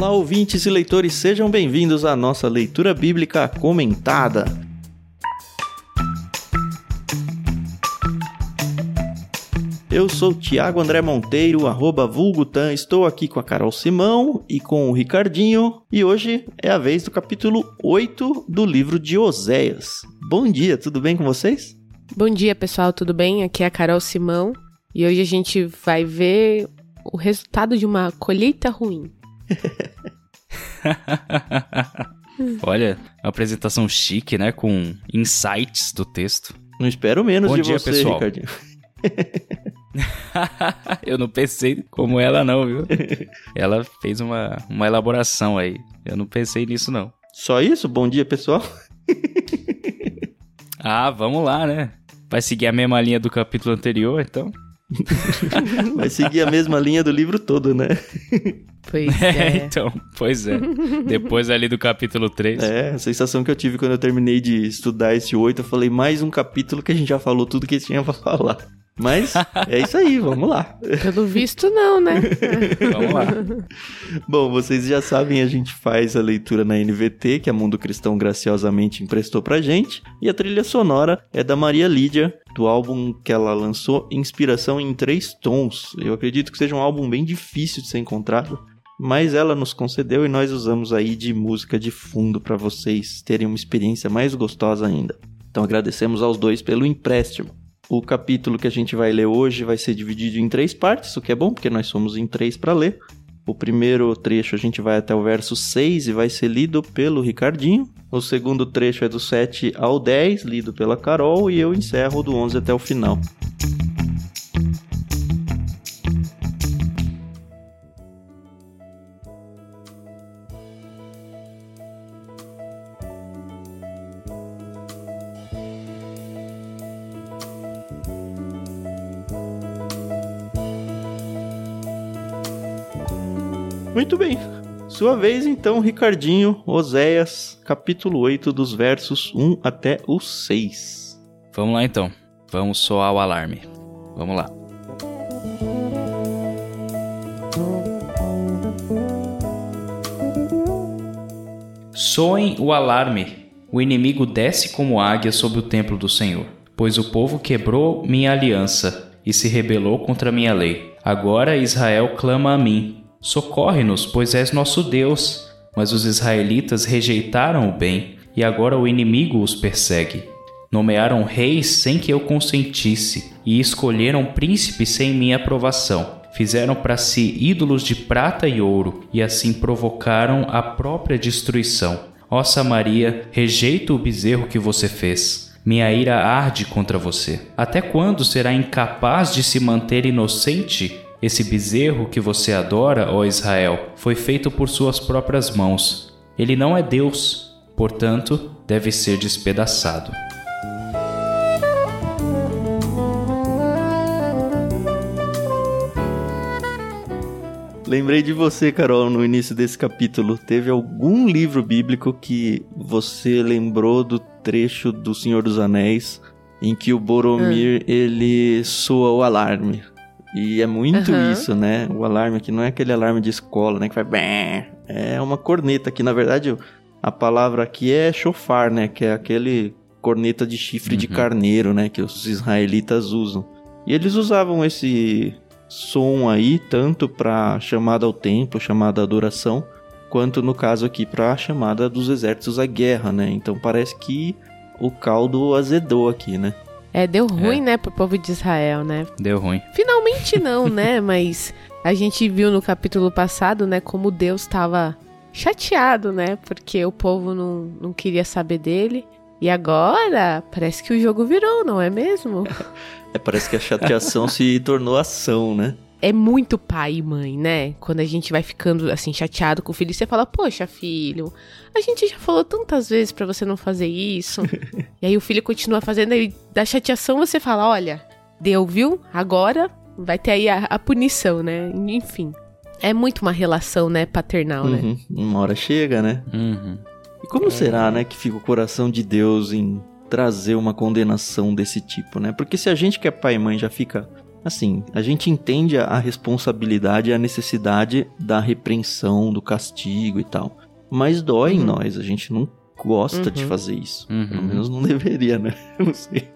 Olá, ouvintes e leitores, sejam bem-vindos à nossa leitura bíblica comentada. Eu sou Tiago André Monteiro, arroba Vulgutan, estou aqui com a Carol Simão e com o Ricardinho, e hoje é a vez do capítulo 8 do livro de Oséias. Bom dia, tudo bem com vocês? Bom dia, pessoal, tudo bem? Aqui é a Carol Simão e hoje a gente vai ver o resultado de uma colheita ruim. Olha, uma apresentação chique, né? Com insights do texto. Não espero menos Bom de dia, você, pessoal. Ricardinho. eu não pensei como ela, não, viu? Ela fez uma, uma elaboração aí. Eu não pensei nisso, não. Só isso? Bom dia, pessoal. Ah, vamos lá, né? Vai seguir a mesma linha do capítulo anterior, então? Vai seguir a mesma linha do livro todo, né? Pois É, é. então, pois é. Depois ali do capítulo 3. É, a sensação que eu tive quando eu terminei de estudar esse 8, eu falei mais um capítulo que a gente já falou tudo que tinha pra falar. Mas é isso aí, vamos lá. Pelo visto, não, né? Vamos lá. Bom, vocês já sabem, a gente faz a leitura na NVT, que a Mundo Cristão graciosamente emprestou pra gente, e a trilha sonora é da Maria Lídia, do álbum que ela lançou, Inspiração em Três Tons. Eu acredito que seja um álbum bem difícil de ser encontrado, mas ela nos concedeu e nós usamos aí de música de fundo pra vocês terem uma experiência mais gostosa ainda. Então agradecemos aos dois pelo empréstimo. O capítulo que a gente vai ler hoje vai ser dividido em três partes, o que é bom, porque nós somos em três para ler. O primeiro trecho a gente vai até o verso 6 e vai ser lido pelo Ricardinho. O segundo trecho é do 7 ao 10, lido pela Carol, e eu encerro do 11 até o final. Bem. Sua vez então, Ricardinho, Oséias, capítulo 8, dos versos 1 até o 6. Vamos lá então. Vamos soar o alarme. Vamos lá. Soem o alarme. O inimigo desce como águia sobre o templo do Senhor, pois o povo quebrou minha aliança e se rebelou contra minha lei. Agora Israel clama a mim: Socorre-nos, pois és nosso Deus. Mas os israelitas rejeitaram o bem, e agora o inimigo os persegue. Nomearam reis sem que eu consentisse, e escolheram príncipes sem minha aprovação. Fizeram para si ídolos de prata e ouro, e assim provocaram a própria destruição. Ó Samaria, rejeito o bezerro que você fez. Minha ira arde contra você. Até quando será incapaz de se manter inocente? Esse bezerro que você adora, ó Israel, foi feito por suas próprias mãos. Ele não é Deus, portanto, deve ser despedaçado. Lembrei de você, Carol, no início desse capítulo. Teve algum livro bíblico que você lembrou do trecho do Senhor dos Anéis em que o Boromir ele soa o alarme. E é muito Aham. isso, né? O alarme que não é aquele alarme de escola, né? Que faz bem. É uma corneta que na verdade a palavra aqui é chofar, né? Que é aquele corneta de chifre de Uhum. carneiro, né? Que os israelitas usam. E eles usavam esse som aí tanto para chamada ao templo, chamada à adoração, quanto no caso aqui para a chamada dos exércitos à guerra, né? Então parece que o caldo azedou aqui, né? É, deu ruim, né, pro povo de Israel, né? Deu ruim. Finalmente não, né? Mas a gente viu no capítulo passado, né, como Deus estava chateado, né? Porque o povo não, não queria saber dele. E agora parece que o jogo virou, não é mesmo? É, parece que a chateação se tornou ação, né? É muito pai e mãe, né? Quando a gente vai ficando assim chateado com o filho, você fala: "Poxa, filho, a gente já falou tantas vezes pra você não fazer isso". e aí o filho continua fazendo e da chateação você fala: "Olha, deu, viu? Agora vai ter aí a, a punição, né?". Enfim. É muito uma relação, né, paternal, né? Uhum. Uma hora chega, né? Uhum. E como será, né, que fica o coração de Deus em trazer uma condenação desse tipo, né? Porque se a gente que é pai e mãe já fica Assim, a gente entende a responsabilidade e a necessidade da repreensão, do castigo e tal. Mas dói uhum. em nós, a gente não gosta uhum. de fazer isso. Uhum. Pelo menos não deveria, né? não sei.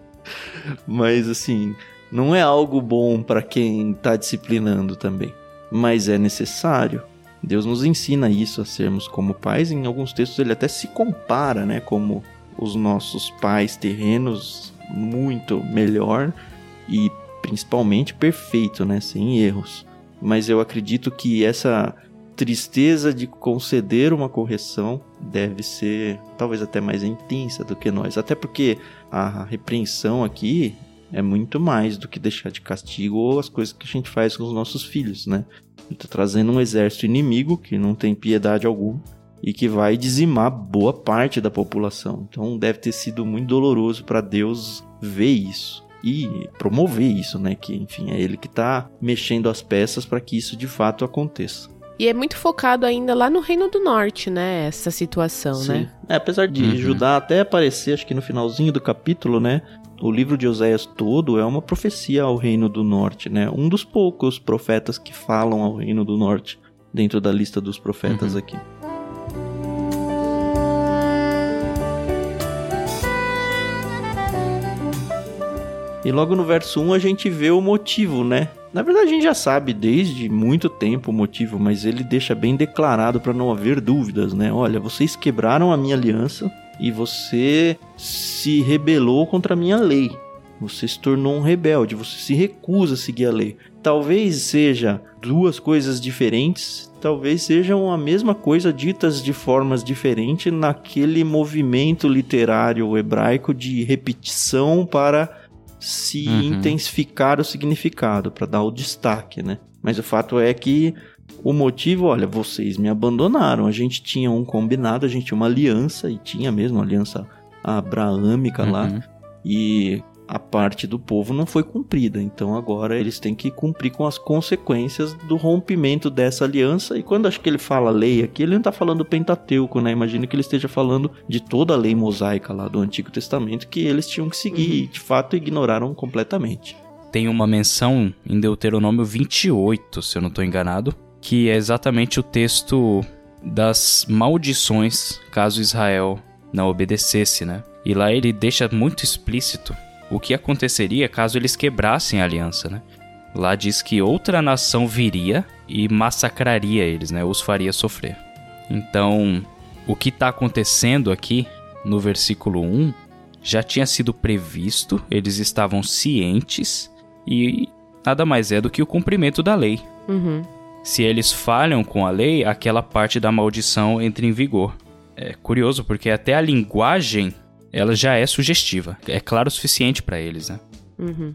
Mas assim, não é algo bom para quem tá disciplinando também. Mas é necessário. Deus nos ensina isso a sermos como pais. Em alguns textos ele até se compara, né, como os nossos pais terrenos muito melhor e principalmente perfeito, né, sem erros. Mas eu acredito que essa tristeza de conceder uma correção deve ser talvez até mais intensa do que nós, até porque a repreensão aqui é muito mais do que deixar de castigo ou as coisas que a gente faz com os nossos filhos, né? Está trazendo um exército inimigo que não tem piedade alguma e que vai dizimar boa parte da população. Então deve ter sido muito doloroso para Deus ver isso e promover isso, né? Que enfim é Ele que está mexendo as peças para que isso de fato aconteça. E é muito focado ainda lá no Reino do Norte, né? Essa situação, Sim. né? É, apesar de uhum. Judá até aparecer, acho que no finalzinho do capítulo, né? O livro de Oséias todo é uma profecia ao Reino do Norte, né? Um dos poucos profetas que falam ao Reino do Norte dentro da lista dos profetas uhum. aqui. E logo no verso 1 a gente vê o motivo, né? Na verdade a gente já sabe desde muito tempo o motivo, mas ele deixa bem declarado para não haver dúvidas, né? Olha, vocês quebraram a minha aliança e você se rebelou contra a minha lei. Você se tornou um rebelde, você se recusa a seguir a lei. Talvez seja duas coisas diferentes, talvez sejam a mesma coisa ditas de formas diferentes naquele movimento literário hebraico de repetição para se uhum. intensificar o significado, para dar o destaque, né? Mas o fato é que o motivo, olha, vocês me abandonaram. A gente tinha um combinado, a gente tinha uma aliança, e tinha mesmo uma aliança abraâmica uhum. lá. E a parte do povo não foi cumprida. Então agora eles têm que cumprir com as consequências do rompimento dessa aliança. E quando acho que ele fala lei aqui, ele não está falando Pentateuco, né? Imagina que ele esteja falando de toda a lei mosaica lá do Antigo Testamento que eles tinham que seguir uhum. e de fato ignoraram completamente. Tem uma menção em Deuteronômio 28, se eu não estou enganado, que é exatamente o texto das maldições caso Israel não obedecesse, né? E lá ele deixa muito explícito o que aconteceria caso eles quebrassem a aliança, né? Lá diz que outra nação viria e massacraria eles, né? Os faria sofrer. Então, o que está acontecendo aqui no versículo 1 já tinha sido previsto, eles estavam cientes e nada mais é do que o cumprimento da lei. Uhum. Se eles falham com a lei, aquela parte da maldição entra em vigor. É curioso porque até a linguagem ela já é sugestiva. É claro o suficiente para eles, né? Uhum.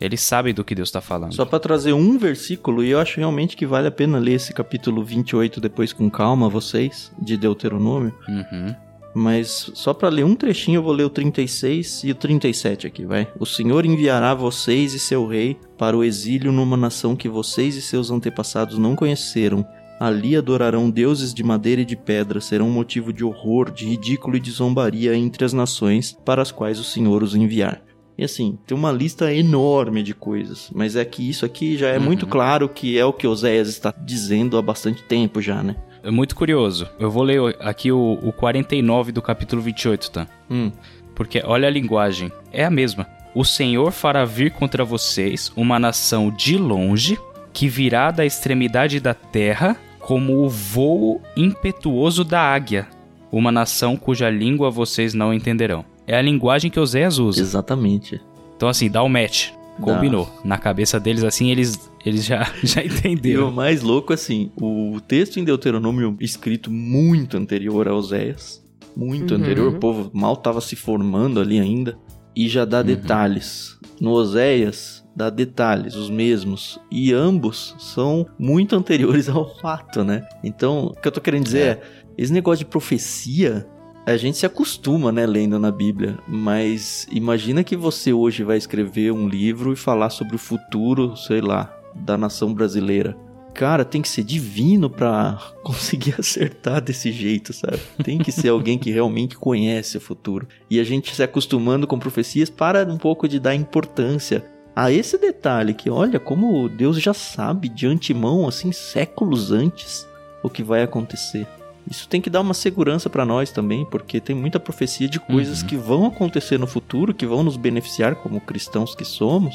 Eles sabem do que Deus está falando. Só para trazer um versículo, e eu acho realmente que vale a pena ler esse capítulo 28 depois com calma, vocês, de Deuteronômio. Uhum. Mas só para ler um trechinho, eu vou ler o 36 e o 37 aqui, vai. O Senhor enviará vocês e seu rei para o exílio numa nação que vocês e seus antepassados não conheceram Ali adorarão deuses de madeira e de pedra, serão motivo de horror, de ridículo e de zombaria entre as nações para as quais o Senhor os enviar. E assim, tem uma lista enorme de coisas, mas é que isso aqui já é uhum. muito claro que é o que Oséias está dizendo há bastante tempo já, né? É muito curioso. Eu vou ler aqui o, o 49 do capítulo 28, tá? Hum. Porque olha a linguagem, é a mesma. O Senhor fará vir contra vocês uma nação de longe, que virá da extremidade da terra como o voo impetuoso da águia, uma nação cuja língua vocês não entenderão. É a linguagem que Oséias usa. Exatamente. Então, assim, dá o um match. Combinou. Dá. Na cabeça deles, assim, eles, eles já, já entenderam. E o mais louco, assim, o texto em Deuteronômio escrito muito anterior a Oséias, muito uhum. anterior, o povo mal estava se formando ali ainda, e já dá uhum. detalhes. No Oséias, dá detalhes, os mesmos, e ambos são muito anteriores ao fato, né? Então, o que eu tô querendo dizer é, é esse negócio de profecia a gente se acostuma, né, lendo na Bíblia, mas imagina que você hoje vai escrever um livro e falar sobre o futuro, sei lá, da nação brasileira. Cara, tem que ser divino para conseguir acertar desse jeito, sabe? Tem que ser alguém que realmente conhece o futuro. E a gente se acostumando com profecias para um pouco de dar importância a esse detalhe que olha como Deus já sabe de antemão, assim, séculos antes, o que vai acontecer. Isso tem que dar uma segurança para nós também, porque tem muita profecia de coisas Uhum. que vão acontecer no futuro, que vão nos beneficiar como cristãos que somos.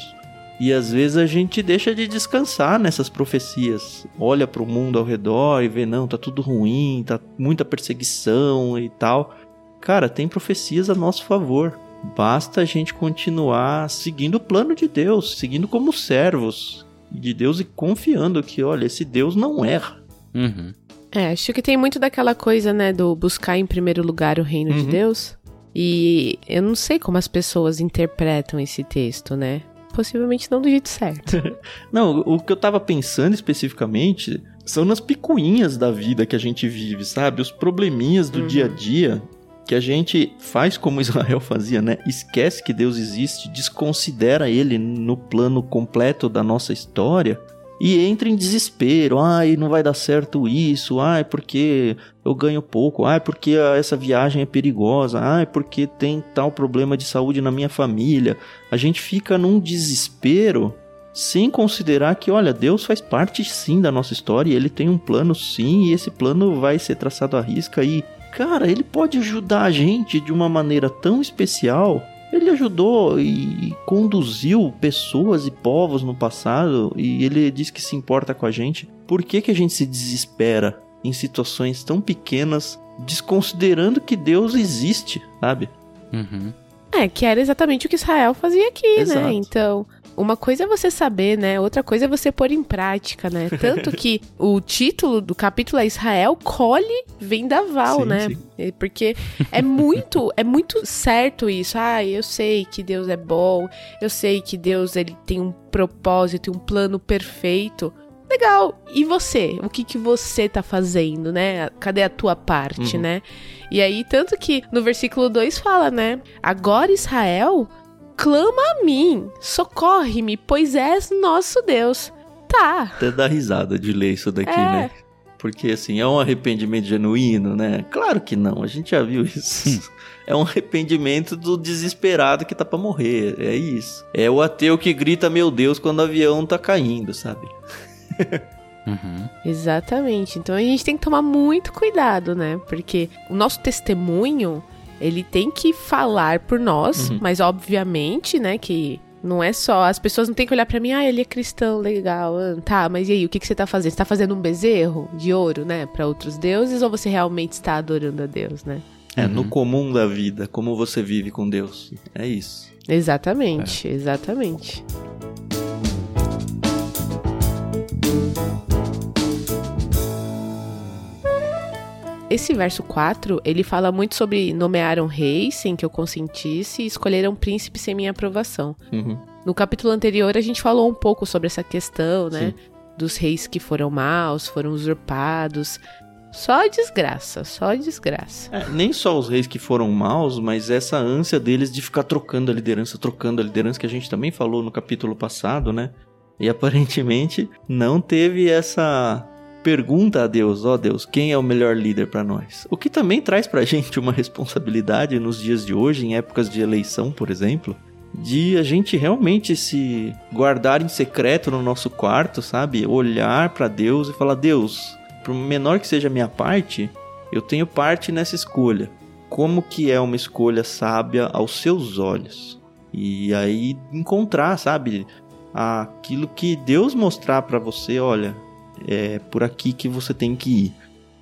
E às vezes a gente deixa de descansar nessas profecias. Olha para o mundo ao redor e vê, não, tá tudo ruim, tá muita perseguição e tal. Cara, tem profecias a nosso favor. Basta a gente continuar seguindo o plano de Deus, seguindo como servos de Deus e confiando que, olha, esse Deus não erra. Uhum. É, acho que tem muito daquela coisa, né, do buscar em primeiro lugar o reino de Uhum. Deus. E eu não sei como as pessoas interpretam esse texto, né? Possivelmente não do jeito certo. Não, o que eu tava pensando especificamente são nas picuinhas da vida que a gente vive, sabe? Os probleminhas do Uhum. dia a dia que a gente faz como Israel fazia, né? Esquece que Deus existe, desconsidera ele no plano completo da nossa história e entra em desespero. Ai, não vai dar certo isso. Ai, porque eu ganho pouco. Ai, porque essa viagem é perigosa. Ai, porque tem tal problema de saúde na minha família. A gente fica num desespero sem considerar que, olha, Deus faz parte sim da nossa história, ele tem um plano sim, e esse plano vai ser traçado à risca e, cara, ele pode ajudar a gente de uma maneira tão especial. Ele ajudou e conduziu pessoas e povos no passado e ele diz que se importa com a gente. Por que, que a gente se desespera em situações tão pequenas, desconsiderando que Deus existe, sabe? Uhum. é, que era exatamente o que Israel fazia aqui, Exato. né? Então, uma coisa é você saber, né? Outra coisa é você pôr em prática, né? Tanto que o título do capítulo é Israel colhe vendaval, Sim, né? sim. Porque é muito, é muito certo isso. Ah, eu sei que Deus é bom, eu sei que Deus ele tem um propósito e um plano perfeito. Legal. E você? O que que você tá fazendo, né? Cadê a tua parte, Uhum. né? E aí, tanto que no versículo 2 fala, né? Agora Israel clama a mim, socorre-me, pois és nosso Deus. Tá. Até dá risada de ler isso daqui, É. né? Porque assim, é um arrependimento genuíno, né? Claro que não, a gente já viu isso. É um arrependimento do desesperado que tá pra morrer, é isso. É o ateu que grita meu Deus quando o avião tá caindo, sabe? Uhum. Exatamente. Então a gente tem que tomar muito cuidado, né? Porque o nosso testemunho, ele tem que falar por nós, Uhum. mas obviamente, né, que não é só. As pessoas não têm que olhar pra mim, ah, ele é cristão, legal. ah, Tá, mas e aí, o que, que você tá fazendo? Você tá fazendo um bezerro de ouro, né, Pra outros deuses, ou você realmente está adorando a Deus, né? É, Uhum. no comum da vida, como você vive com Deus. É isso. Exatamente, exatamente. Esse verso 4, ele fala muito sobre nomearam reis sem que eu consentisse e escolheram príncipes sem minha aprovação. Uhum. No capítulo anterior a gente falou um pouco sobre essa questão, né? Dos reis que foram maus, foram usurpados. Só desgraça, só desgraça. É, nem só os reis que foram maus, mas essa ânsia deles de ficar trocando a liderança, trocando a liderança, que a gente também falou no capítulo passado, né? E aparentemente não teve essa pergunta a Deus, ó Deus, quem é o melhor líder pra nós? O que também traz pra gente uma responsabilidade nos dias de hoje, em épocas de eleição, por exemplo, de a gente realmente se guardar em secreto no nosso quarto, sabe? Olhar pra Deus e falar: Deus, por menor que seja a minha parte, eu tenho parte nessa escolha. Como que é uma escolha sábia aos seus olhos? E aí encontrar, sabe, aquilo que Deus mostrar pra você, olha, é por aqui que você tem que ir.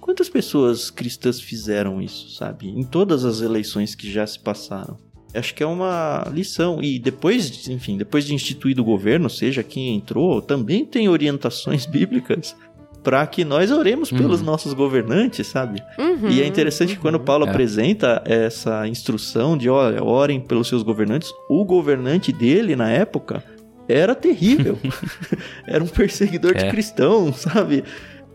Quantas pessoas cristãs fizeram isso, sabe? Em todas as eleições que já se passaram. Acho que é uma lição. E depois, enfim, depois de instituído o governo, seja quem entrou, também tem orientações bíblicas para que nós oremos Uhum. pelos nossos governantes, sabe? Uhum, E é interessante que quando Paulo É. apresenta essa instrução de, olha, orem pelos seus governantes, o governante dele na época era terrível. era um perseguidor de É. cristãos, sabe?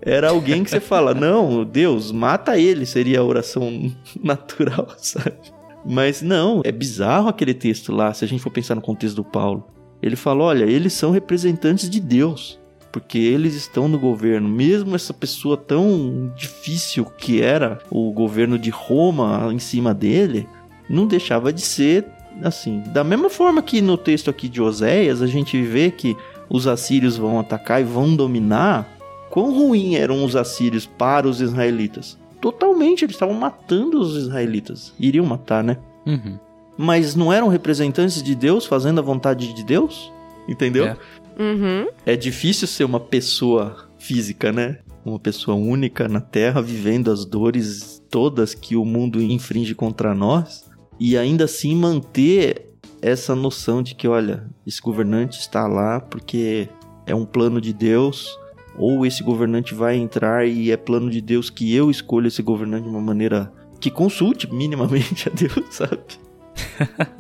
Era alguém que você fala, não, Deus, mata ele, seria a oração natural, sabe? Mas não, é bizarro aquele texto lá, se a gente for pensar no contexto do Paulo. Ele fala, olha, eles são representantes de Deus, porque eles estão no governo. Mesmo essa pessoa tão difícil que era o governo de Roma em cima dele, não deixava de ser assim, da mesma forma que no texto aqui de Oséias, a gente vê que os assírios vão atacar e vão dominar, quão ruim eram os assírios para os israelitas? Totalmente, eles estavam matando os israelitas. Iriam matar, né? Uhum. Mas não eram representantes de Deus fazendo a vontade de Deus? Entendeu? É. Uhum. É difícil ser uma pessoa física, né? Uma pessoa única na Terra, vivendo as dores todas que o mundo infringe contra nós, e ainda assim manter essa noção de que, olha, esse governante está lá porque é um plano de Deus, ou esse governante vai entrar e é plano de Deus que eu escolha esse governante de uma maneira que consulte minimamente a Deus, sabe?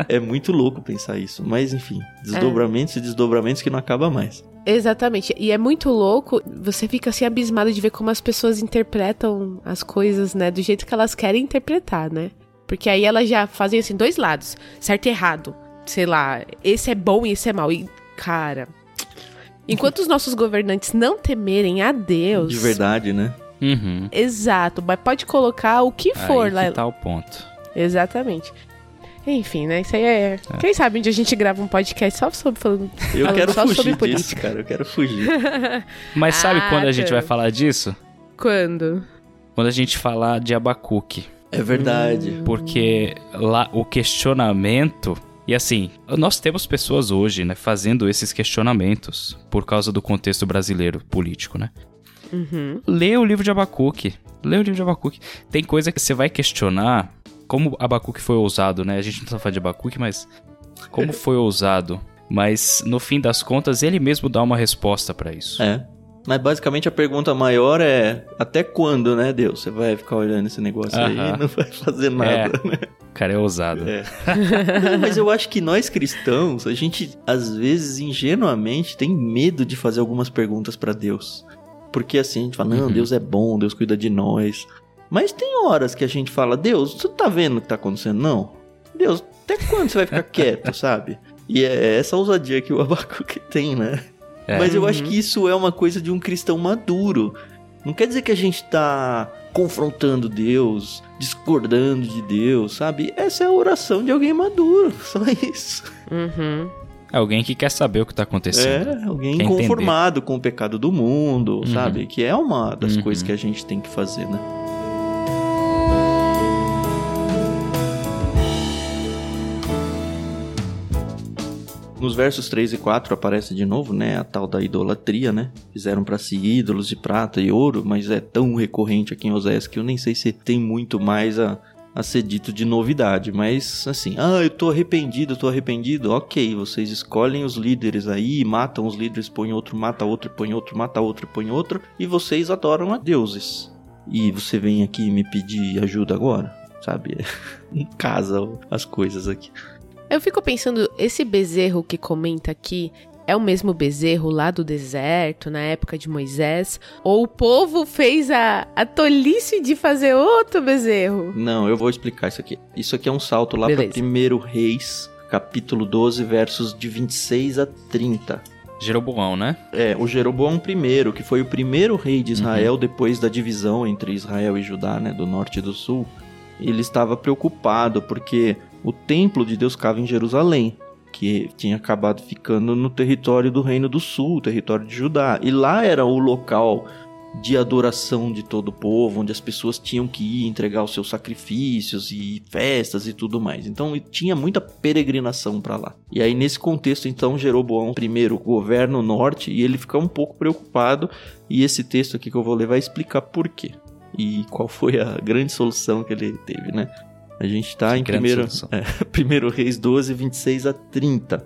é muito louco pensar isso, mas enfim, desdobramentos e desdobramentos que não acaba mais. Exatamente. E é muito louco, você fica assim abismado de ver como as pessoas interpretam as coisas, né, do jeito que elas querem interpretar, né? Porque aí elas já fazem assim dois lados, certo e errado. Sei lá, esse é bom e esse é mal. E cara, enquanto os nossos governantes não temerem a Deus, De verdade, né? Uhum. exato, mas pode colocar o que for Aí lá. que tá o ponto. Exatamente. Enfim, né? Isso aí é. Quem sabe onde a gente grava um podcast só sobre falando. Eu falando quero só sobre fugir disso, política. cara. Eu quero fugir. Mas sabe Ah, quando a gente tá. vai falar disso? Quando? Quando a gente falar de Abacuque. É verdade. Porque lá o questionamento. E assim, nós temos pessoas hoje, né, fazendo esses questionamentos por causa do contexto brasileiro político, né? Uhum. Lê o livro de Abacuque. Lê o livro de Abacuque. Tem coisa que você vai questionar como Abacuque foi ousado, né? A gente não tá falando de Abacuque, mas como foi ousado. Mas no fim das contas, ele mesmo dá uma resposta pra isso. É. Mas basicamente a pergunta maior é: até quando, né, Deus? Você vai ficar olhando esse negócio aí Aham. e não vai fazer nada, né? O cara é ousado. É. Não, mas eu acho que nós cristãos, a gente às vezes ingenuamente tem medo de fazer algumas perguntas pra Deus. Porque assim, a gente fala, não, Uhum. Deus é bom, Deus cuida de nós. Mas tem horas que a gente fala, Deus, você tá vendo o que tá acontecendo? Não. Deus, até quando você vai ficar quieto, sabe? E é essa ousadia que o Abacuque tem, né? É. Mas eu acho Uhum. que isso é uma coisa de um cristão maduro. Não quer dizer que a gente tá confrontando Deus, discordando de Deus, sabe? Essa é a oração de alguém maduro, só isso. Uhum. É alguém que quer saber o que tá acontecendo. É, alguém Quer entender. conformado com o pecado do mundo, Uhum. sabe? Que é uma das Uhum. coisas que a gente tem que fazer, né? Nos versos 3 e 4 aparece de novo, né, a tal da idolatria, né? Fizeram para si ídolos de prata e ouro, mas é tão recorrente aqui em Oséias que eu nem sei se tem muito mais a, a ser dito de novidade, mas assim, ah, eu tô arrependido, eu tô arrependido. Ok, vocês escolhem os líderes aí, matam os líderes, põe outro, mata outro, põe outro, mata outro, põe outro, e vocês adoram a deuses. E você vem aqui me pedir ajuda agora, sabe? Não casa as coisas aqui. Eu fico pensando, esse bezerro que comenta aqui é o mesmo bezerro lá do deserto, na época de Moisés? Ou o povo fez a, a tolice de fazer outro bezerro? Não, eu vou explicar isso aqui. Isso aqui é um salto lá para Beleza. 1 Reis, capítulo 12, versos de 26 a 30. Jeroboão, né? É, o Jeroboão I, que foi o primeiro rei de Israel depois da divisão entre Israel e Judá, né, do norte e do sul, ele estava preocupado porque o templo de Deus ficava em Jerusalém, que tinha acabado ficando no território do reino do sul, território de Judá. E lá era o local de adoração de todo o povo, onde as pessoas tinham que ir entregar os seus sacrifícios e festas e tudo mais. Então tinha muita peregrinação para lá. E aí nesse contexto então Jeroboão primeiro governa o norte e ele fica um pouco preocupado e esse texto aqui que eu vou ler vai explicar por quê. E qual foi a grande solução que ele teve, né? A gente tá Que em primeiro, é, primeiro Reis 12, 26 a 30.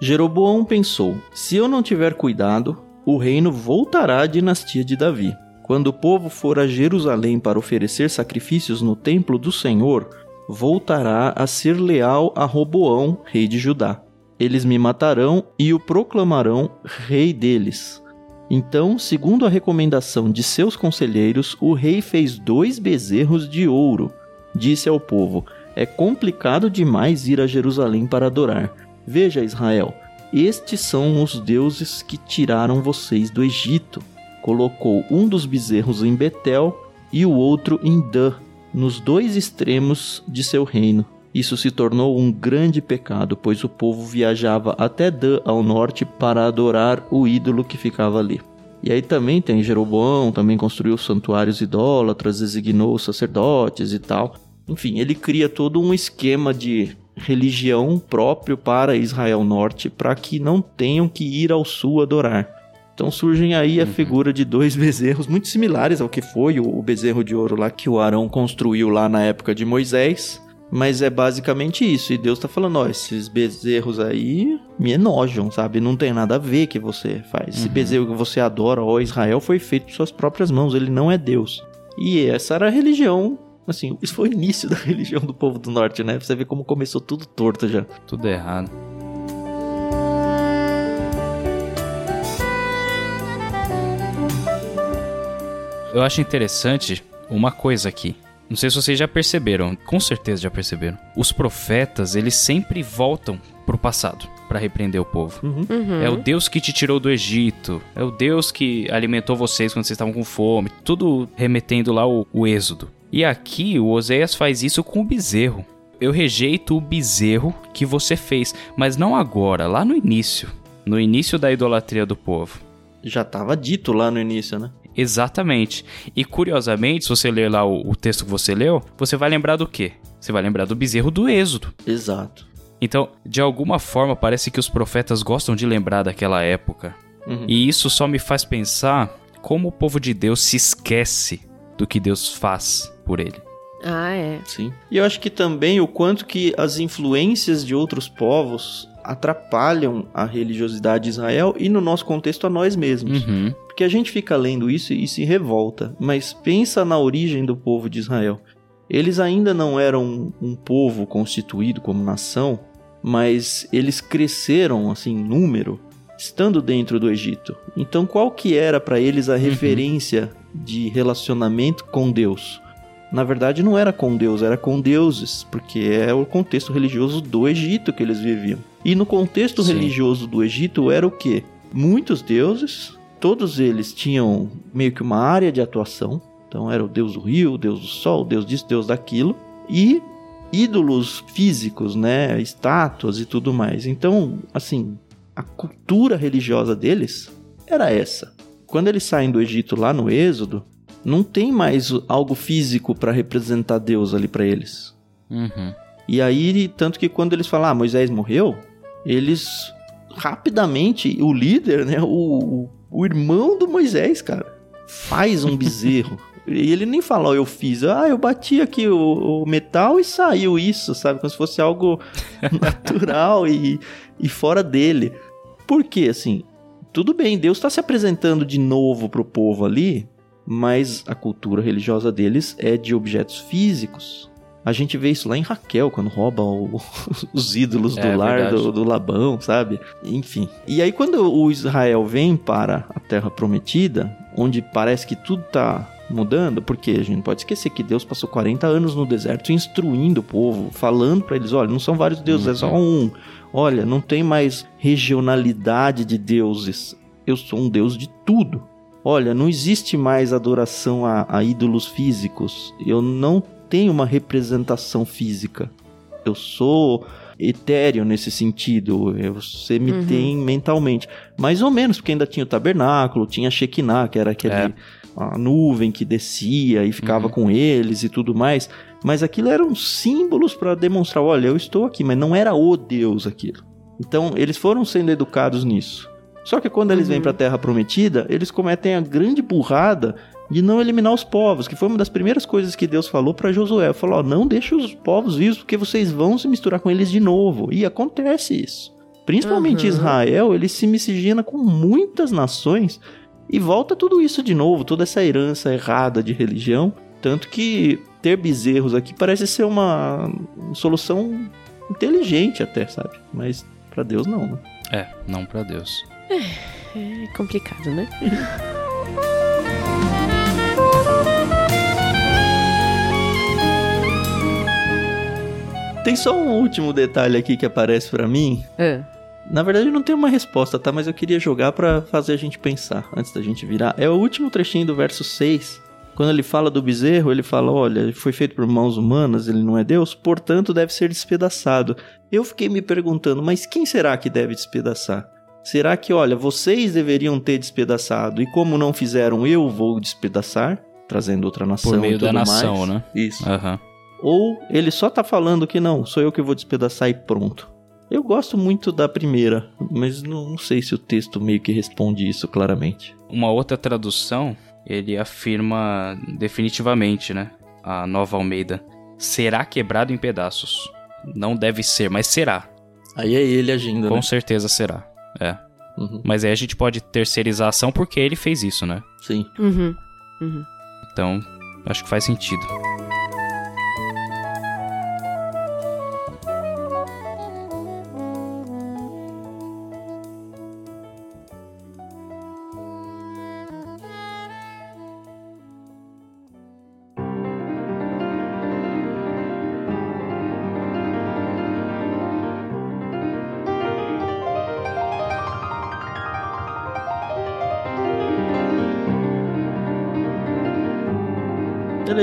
Jeroboão pensou: se eu não tiver cuidado, o reino voltará à dinastia de Davi. Quando o povo for a Jerusalém para oferecer sacrifícios no templo do Senhor, voltará a ser leal a Roboão, rei de Judá. Eles me matarão e o proclamarão rei deles. Então, segundo a recomendação de seus conselheiros, o rei fez dois bezerros de ouro. Disse ao povo: É complicado demais ir a Jerusalém para adorar. Veja, Israel, estes são os deuses que tiraram vocês do Egito. Colocou um dos bezerros em Betel e o outro em Dan, nos dois extremos de seu reino. Isso se tornou um grande pecado, pois o povo viajava até Dan ao norte para adorar o ídolo que ficava ali. E aí também tem Jeroboão, também construiu santuários idólatras, designou sacerdotes e tal. Enfim, ele cria todo um esquema de religião próprio para Israel Norte, para que não tenham que ir ao sul adorar. Então surgem aí a uhum. figura de dois bezerros muito similares ao que foi o bezerro de ouro lá que o Arão construiu lá na época de Moisés. Mas é basicamente isso. E Deus tá falando, ó, esses bezerros aí me enojam, sabe? Não tem nada a ver que você faz. Esse uhum. bezerro que você adora, ó, Israel, foi feito por suas próprias mãos. Ele não é Deus. E essa era a religião Assim, isso foi o início da religião do povo do norte, né? Você vê como começou tudo torto já. Tudo errado. Eu acho interessante uma coisa aqui. Não sei se vocês já perceberam, com certeza já perceberam. Os profetas, eles sempre voltam pro passado para repreender o povo. Uhum. Uhum. É o Deus que te tirou do Egito, é o Deus que alimentou vocês quando vocês estavam com fome, tudo remetendo lá o, o êxodo. E aqui o Oséias faz isso com o bezerro. Eu rejeito o bezerro que você fez, mas não agora, lá no início, no início da idolatria do povo. Já estava dito lá no início, né? Exatamente. E curiosamente, se você ler lá o, o, texto que você leu, você vai lembrar do quê? Você vai lembrar do bezerro do Êxodo. Exato. Então, de alguma forma, parece que os profetas gostam de lembrar daquela época. Uhum. E isso só me faz pensar como o povo de Deus se esquece do que Deus faz por ele. Ah, é. Sim. E eu acho que também o quanto que as influências de outros povos atrapalham a religiosidade de Israel e, no nosso contexto, a nós mesmos. Uhum. Porque a gente fica lendo isso e se revolta. Mas pensa na origem do povo de Israel. Eles ainda não eram um povo constituído como nação, mas eles cresceram assim em número estando dentro do Egito. Então qual que era para eles a uhum. referência de relacionamento com Deus? Na verdade não era com Deus, era com deuses, porque é o contexto religioso do Egito que eles viviam. E no contexto Sim. religioso do Egito era o que? Muitos deuses, todos eles tinham meio que uma área de atuação. Então era o deus do rio, o deus do sol, o deus disso, o deus daquilo. E ídolos físicos, né? Estátuas e tudo mais. Então, assim, a cultura religiosa deles era essa. Quando eles saem do Egito lá no Êxodo, não tem mais algo físico para representar Deus ali para eles. Uhum. E aí, tanto que quando eles falam, ah, Moisés morreu, eles rapidamente, o líder, né, o, o irmão do Moisés, cara, faz um bezerro. E ele nem fala, oh, eu fiz, ah, eu bati aqui o, o, metal e saiu isso, sabe? Como se fosse algo natural e, e fora dele. Por quê? Assim, tudo bem, Deus está se apresentando de novo pro povo ali, mas a cultura religiosa deles é de objetos físicos. A gente vê isso lá em Raquel, quando rouba o, os ídolos do é, lar do, do, Labão, sabe? Enfim. E aí, quando o Israel vem para a Terra Prometida, onde parece que tudo tá mudando, porque a gente não pode esquecer que Deus passou 40 anos no deserto instruindo o povo, falando para eles: olha, não são vários deuses, uhum. é só uhum. um. Olha, não tem mais regionalidade de deuses. Eu sou um deus de tudo. Olha, não existe mais adoração a, a ídolos físicos. Eu não tenho uma representação física. Eu sou etéreo nesse sentido. Você me uhum. tem mentalmente. Mais ou menos, porque ainda tinha o tabernáculo, tinha a Shekinah, que era aquele. É. A nuvem que descia e ficava uhum. com eles e tudo mais. Mas aquilo eram símbolos para demonstrar: olha, eu estou aqui, mas não era o Deus aquilo. Então, eles foram sendo educados nisso. Só que quando eles uhum. vêm para a Terra Prometida, eles cometem a grande burrada de não eliminar os povos, que foi uma das primeiras coisas que Deus falou para Josué. Falou: ó, não deixe os povos vivos, porque vocês vão se misturar com eles de novo. E acontece isso. Principalmente uhum. Israel, ele se miscigena com muitas nações e volta tudo isso de novo, toda essa herança errada de religião. Tanto que ter bezerros aqui parece ser uma solução inteligente até, sabe? Mas para Deus não, né? É, não para Deus. É, é complicado, né? Tem só um último detalhe aqui que aparece para mim. É. Na verdade, não tem uma resposta, tá? Mas eu queria jogar para fazer a gente pensar antes da gente virar. É o último trechinho do verso 6, Quando ele fala do bezerro, ele fala: olha, foi feito por mãos humanas, ele não é Deus, portanto deve ser despedaçado. Eu fiquei me perguntando, mas quem será que deve despedaçar? Será que, olha, vocês deveriam ter despedaçado e como não fizeram, eu vou despedaçar, trazendo outra nação Por meio e tudo da nação, mais? né? Isso. Aham. Ou ele só tá falando que não, sou eu que vou despedaçar e pronto. Eu gosto muito da primeira, mas não, não sei se o texto meio que responde isso claramente. Uma outra tradução, ele afirma definitivamente, né? A nova Almeida. Será quebrado em pedaços. Não deve ser, mas será. Aí é ele agindo, Com né? certeza será. É. Uhum, Mas aí a gente pode terceirizar a ação porque ele fez isso, né? sim. Uhum. Uhum. Então, acho que faz sentido.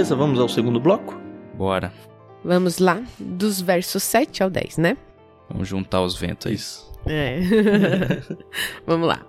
Beleza, vamos ao segundo bloco? Bora. Vamos lá, dos versos 7 ao 10, né? Vamos juntar os ventos aí. Isso. É. Vamos lá.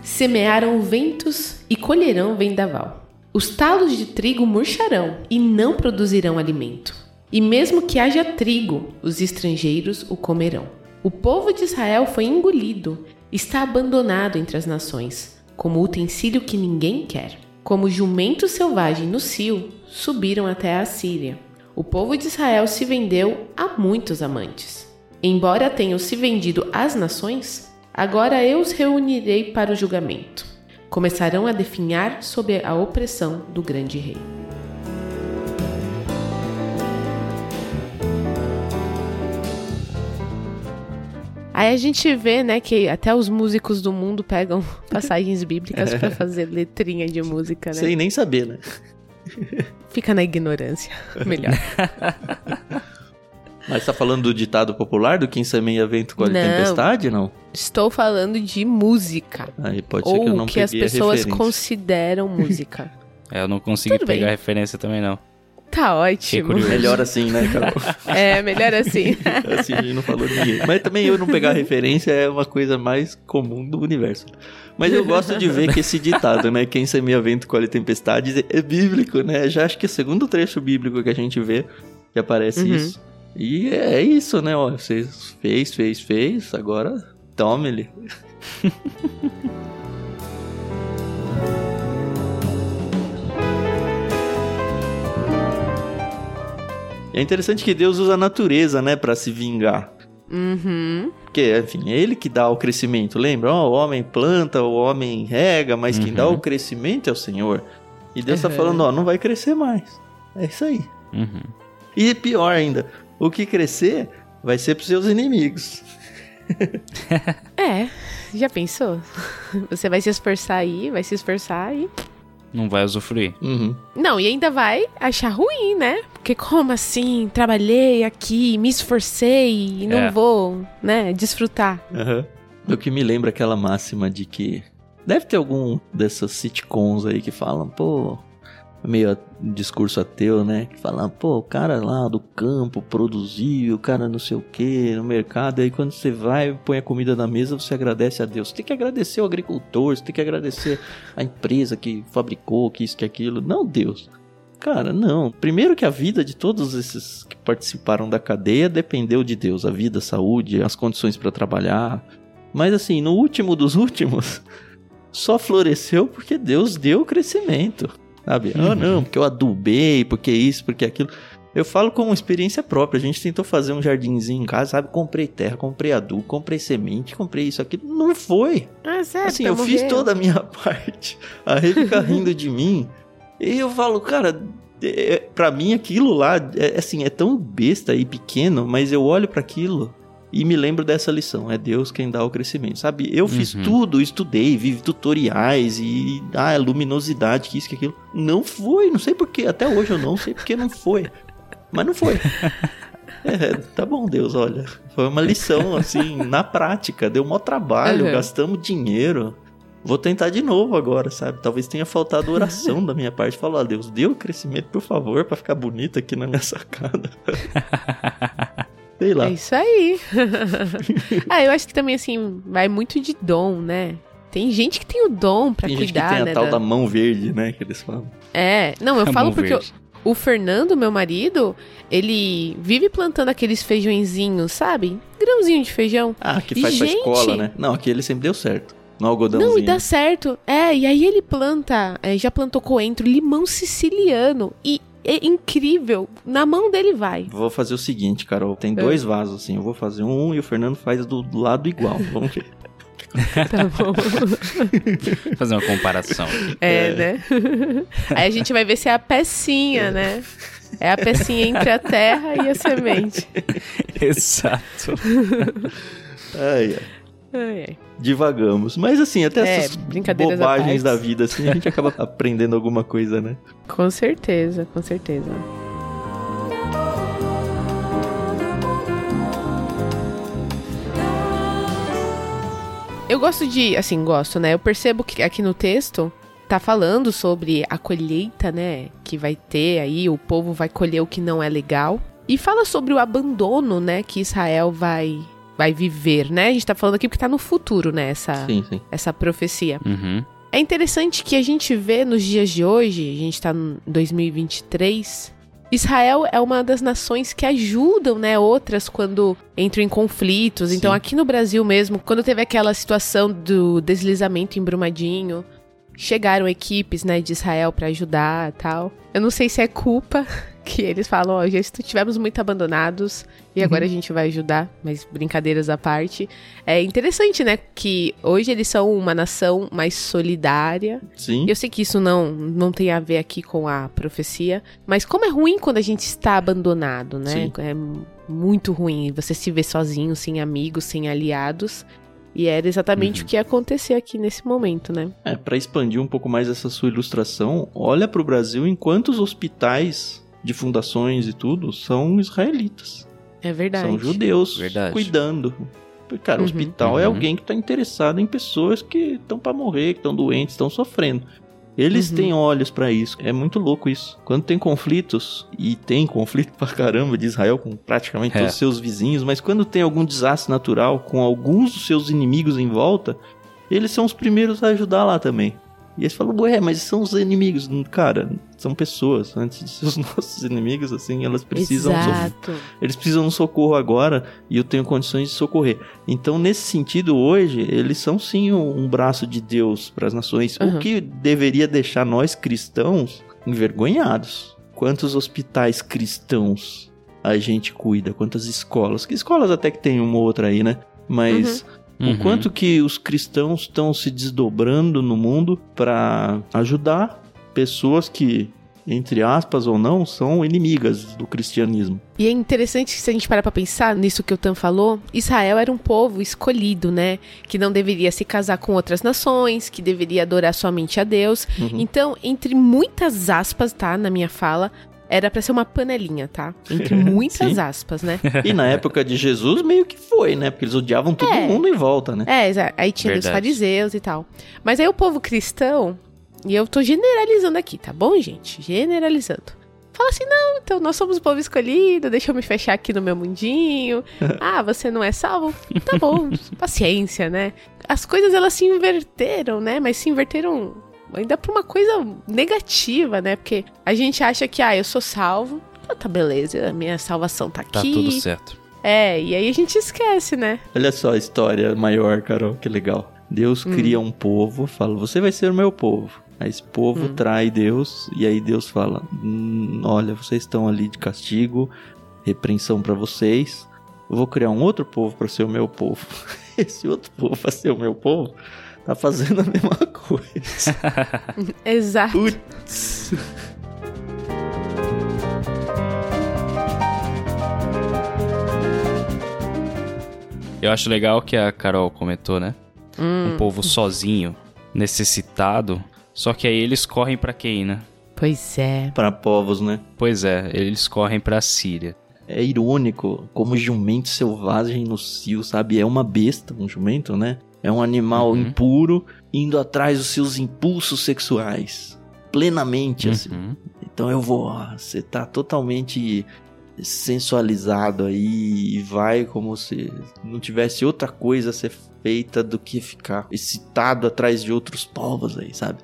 Semearam ventos e colherão vendaval. Os talos de trigo murcharão e não produzirão alimento. E mesmo que haja trigo, os estrangeiros o comerão. O povo de Israel foi engolido, está abandonado entre as nações, como utensílio que ninguém quer. Como jumento selvagem no cio, subiram até a Síria. O povo de Israel se vendeu a muitos amantes. Embora tenham se vendido às nações, agora eu os reunirei para o julgamento. Começarão a definhar sob a opressão do grande rei. Aí a gente vê, né, que até os músicos do mundo pegam passagens bíblicas pra fazer letrinha de música, né? Sem nem saber, né? Fica na ignorância. Melhor. Mas tá falando do ditado popular, do quem semeia vento colhe tempestade, não? Estou falando de música. Aí pode ser ou que eu não o que as pessoas consideram música. É, eu não consegui Tudo pegar bem. a referência também, não. Tá ótimo. curioso. Melhor assim, né, Carol? É, melhor assim. assim a gente não falou ninguém. Mas também eu não pegar referência é uma coisa mais comum do universo. Mas eu gosto de ver que esse ditado, né? Quem semeia vento colhe tempestades é- é bíblico, né? Já acho que é o segundo trecho bíblico que a gente vê que aparece Uhum. isso. E é isso, né? Ó, você fez, fez, fez, agora tome-lhe. É interessante que Deus usa a natureza, né, pra se vingar. Uhum. Porque, enfim, é ele que dá o crescimento. Lembra? Ó, o homem planta, o homem rega, mas quem Uhum. dá o crescimento é o Senhor. E Deus tá Uhum. falando, ó, não vai crescer mais. É isso aí. Uhum. E pior ainda, o que crescer vai ser pros seus inimigos. É, já pensou? Você vai se esforçar aí, vai se esforçar e. Não vai usufruir. Uhum. Não, e ainda vai achar ruim, né? Porque como assim? Trabalhei aqui, me esforcei e não É. vou, né, desfrutar. Aham. O que me lembra aquela máxima de que deve ter algum dessas sitcoms aí que falam, pô, meio discurso ateu, né? Que falam, pô, o cara lá do campo produziu, o cara não sei o que no mercado, aí quando você vai põe a comida na mesa, você agradece a Deus. Você tem que agradecer o agricultor, você tem que agradecer a empresa que fabricou, que isso, que aquilo. Não, Deus. Cara, não. Primeiro que a vida de todos esses que participaram da cadeia dependeu de Deus. A vida, a saúde, as condições para trabalhar. Mas assim, no último dos últimos, só floresceu porque Deus deu crescimento. Sabe? Ah, não, porque eu adubei, porque isso, porque aquilo. Eu falo como experiência própria. A gente tentou fazer um jardinzinho em casa, sabe? Comprei terra, comprei adubo, comprei semente, comprei isso, aquilo. Não foi. Ah, sério? Assim, eu fiz toda a minha parte. A Rê fica rindo de mim. E eu falo, cara, é, pra mim aquilo lá, é, assim, é tão besta e pequeno, mas eu olho pra aquilo e me lembro dessa lição. É Deus quem dá o crescimento, sabe? Eu fiz Uhum. tudo, estudei, vi tutoriais e, ah, luminosidade, que isso, que aquilo. Não foi, não sei porquê. Até hoje eu não sei porque não foi. Mas não foi. É, tá bom, Deus, olha. Foi uma lição, assim, na prática. Deu maior trabalho, Uhum. gastamos dinheiro. Vou tentar de novo agora, sabe? Talvez tenha faltado oração da minha parte. Falar, Deus, dê o crescimento, por favor, pra ficar bonito aqui na minha sacada. Sei lá. É isso aí. ah, eu acho que também, assim, vai muito de dom, né? Tem gente que tem o dom pra Tem gente que cuidar, tem a né? tal da- da mão verde, né? Que eles falam. É, não, eu A falo porque verde. o, Fernando, meu marido, ele vive plantando aqueles feijõezinhos, sabe? Grãozinho de feijão. Ah, que faz pra Gente! escola, né? Não, aqui ele sempre deu certo. No algodãozinho. Não, e dá certo. É, e aí ele planta, é, já plantou coentro, limão siciliano. E é incrível. Na mão dele vai. Vou fazer o seguinte, Carol. Tem É. dois vasos, assim. Eu vou fazer um e o Fernando faz do lado igual. Vamos ver. Tá bom. Fazer uma comparação. É, né? Aí a gente vai ver se é a pecinha, né? É a pecinha entre a terra e a semente. Exato. Ai, ai. Ai, ai. Divagamos. Mas assim, até É, essas bobagens da vida, assim, a gente acaba aprendendo alguma coisa, né? Com certeza, com certeza. Eu gosto de, assim, gosto, né? Eu percebo que aqui no texto tá falando sobre a colheita, né? Que vai ter aí, o povo vai colher o que não é legal. E fala sobre o abandono, né? Que Israel vai, vai viver, né? A gente tá falando aqui porque tá no futuro, né? Essa, Sim, sim. essa profecia. Uhum. É interessante que a gente vê nos dias de hoje, a gente tá em 2023, Israel é uma das nações que ajudam, né, outras quando entram em conflitos. Então, Sim. aqui no Brasil mesmo, quando teve aquela situação do deslizamento em Brumadinho, chegaram equipes, né, de Israel pra ajudar, e tal. Eu não sei se é culpa que eles falam, ó, já estivemos muito abandonados e agora a gente vai ajudar, mas brincadeiras à parte. É interessante, né, que hoje eles são uma nação mais solidária. Sim. Eu sei que isso não, não tem a ver aqui com a profecia, mas como é ruim quando a gente está abandonado, né? Sim. É muito ruim você se ver sozinho, sem amigos, sem aliados. E era exatamente Uhum. o que ia acontecer aqui nesse momento, né? É, pra expandir um pouco mais essa sua ilustração, olha pro Brasil em quantos hospitais de fundações e tudo são israelitas. É verdade. São judeus Verdade. cuidando. Porque, Cara, o Uhum. hospital é Uhum. alguém que tá interessado em pessoas que estão pra morrer, que estão doentes, estão sofrendo. Eles Uhum. têm olhos pra isso. É muito louco isso. Quando tem conflitos, e tem conflito pra caramba de Israel com praticamente É. todos os seus vizinhos, mas quando tem algum desastre natural com alguns dos seus inimigos em volta, eles são os primeiros a ajudar lá também. E eles falam, ué, mas são os inimigos. Cara, são pessoas. Antes de ser os nossos inimigos, assim, elas precisam Exato. eles precisam de um socorro agora e eu tenho condições de socorrer. Então, nesse sentido, hoje, eles são sim um, um braço de Deus para as nações, Uhum. o que deveria deixar nós cristãos envergonhados. Quantos hospitais cristãos a gente cuida? Quantas escolas? Que escolas até que tem uma ou outra aí, né? Mas Uhum. O quanto que os cristãos estão se desdobrando no mundo para ajudar pessoas que, entre aspas ou não, são inimigas do cristianismo. E é interessante que se a gente parar pra pensar nisso que o Tan falou, Israel era um povo escolhido, né? Que não deveria se casar com outras nações, que deveria adorar somente a Deus. Uhum. Então, entre muitas aspas, tá? Na minha fala, era pra ser uma panelinha, tá? Entre muitas Sim. aspas, né? E na época de Jesus meio que foi, né? Porque eles odiavam todo É. mundo em volta, né? É, exa- aí tinha os Verdade. fariseus e tal. Mas aí o povo cristão, e eu tô generalizando aqui, tá bom, gente? Generalizando. Fala assim, não, então nós somos o povo escolhido, deixa eu me fechar aqui no meu mundinho. Ah, você não é salvo? Tá bom, paciência, né? As coisas elas se inverteram, né? Mas se inverteram ainda pra uma coisa negativa, né? Porque a gente acha que, ah, eu sou salvo, ah, tá beleza, a minha salvação tá aqui. Tá tudo certo. É, e aí a gente esquece, né? Olha só a história maior, Carol, que legal. Deus Hum. cria um povo, fala, você vai ser o meu povo. Aí esse povo Hum. trai Deus, e aí Deus fala, "Hum, olha, vocês estão ali de castigo, repreensão pra vocês. Eu vou criar um outro povo pra ser o meu povo. Esse outro povo pra ser o meu povo tá fazendo a mesma coisa. Exato. Putz. Eu acho legal que a Carol comentou, né? Hum, Um povo sozinho, necessitado. Só que aí eles correm pra quem, né? pois é. Pra povos, né? Pois é, eles correm pra Síria. é irônico, como jumento selvagem no cio, sabe? É uma besta, um jumento, né? É um animal Uhum. impuro indo atrás dos seus impulsos sexuais. Plenamente, assim. Uhum. Então eu vou, ó, você tá totalmente sensualizado aí e vai como se não tivesse outra coisa a ser feita do que ficar excitado atrás de outros povos aí, sabe?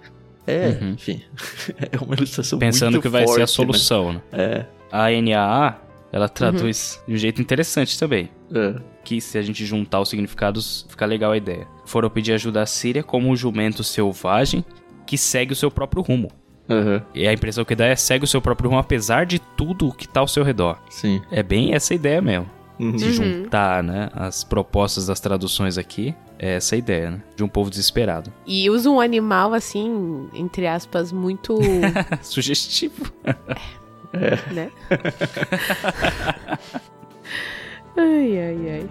É, Uhum. enfim, é uma ilustração Pensando muito que vai ser a né? solução, né? É, A NAA, ela traduz de um jeito interessante também. é. Que se a gente juntar os significados, fica legal a ideia. Foram pedir ajuda à Síria como um jumento selvagem que segue o seu próprio rumo. Aham, E a impressão que dá é segue o seu próprio rumo apesar de tudo que tá ao seu redor. sim. É bem essa ideia mesmo. Uhum. De juntar, né, as propostas das traduções aqui. É essa a ideia, né? De um povo desesperado. E usa um animal, assim, entre aspas, muito. Sugestivo. né? ai, ai, ai.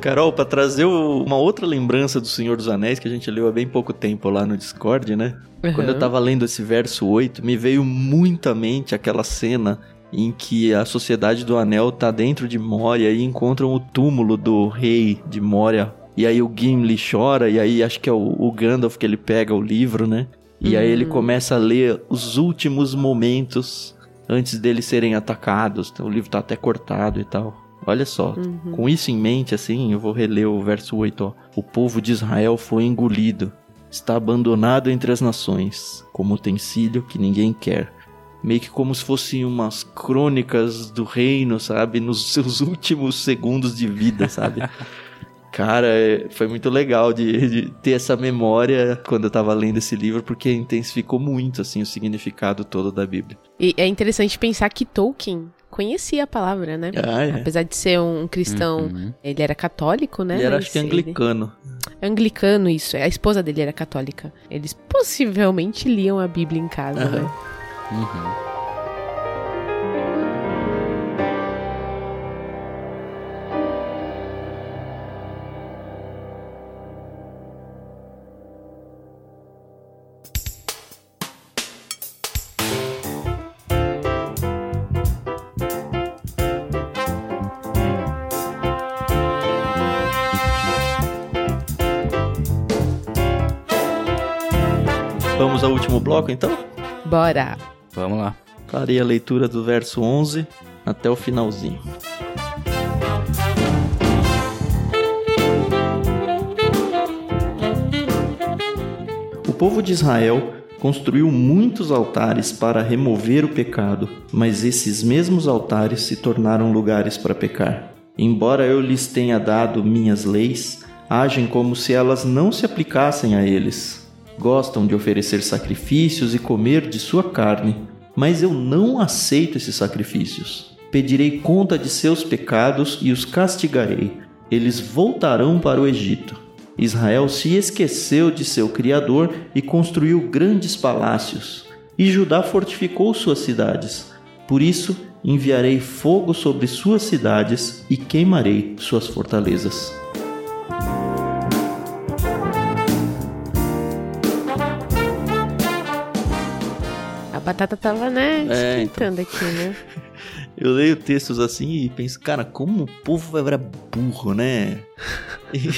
Carol, pra trazer uma outra lembrança do Senhor dos Anéis que a gente leu há bem pouco tempo lá no Discord, né? Quando eu Uhum. tava lendo esse verso 8, me veio muito à mente aquela cena em que a Sociedade do Anel tá dentro de Moria e encontram o túmulo do rei de Moria. E aí o Gimli chora, e aí acho que é o, o Gandalf que ele pega o livro, né? E aí ele começa a ler os últimos momentos antes deles serem atacados. Então, o livro tá até cortado e tal. Olha só, com isso em mente, assim, eu vou reler o verso 8, ó. O povo de Israel foi engolido, está abandonado entre as nações, como utensílio que ninguém quer. Meio que como se fossem umas crônicas do reino, sabe? Nos seus últimos segundos de vida, sabe? Cara, é- foi muito legal de, de ter essa memória quando eu tava lendo esse livro, porque intensificou muito, assim, o significado todo da Bíblia. E é interessante pensar que Tolkien conhecia a palavra, né? Ah, é. Apesar de ser um cristão, Uhum. ele era católico, né? Ele era, Mas acho que, ele- anglicano. Anglicano, isso. A esposa dele era católica. Eles possivelmente liam a Bíblia em casa, Aham. né? Uhum. Vamos ao último bloco, então? Bora! Vamos lá. Farei a leitura do verso 11 até o finalzinho. O povo de Israel construiu muitos altares para remover o pecado, mas esses mesmos altares se tornaram lugares para pecar. Embora eu lhes tenha dado minhas leis, agem como se elas não se aplicassem a eles. Gostam de oferecer sacrifícios e comer de sua carne, mas eu não aceito esses sacrifícios. Pedirei conta de seus pecados e os castigarei. Eles voltarão para o Egito. Israel se esqueceu de seu Criador e construiu grandes palácios. E Judá fortificou suas cidades. Por isso, enviarei fogo sobre suas cidades e queimarei suas fortalezas. Batata tava, né, É, esquentando aqui, né? Eu leio textos assim e penso, cara, como o povo vai virar burro, né? E,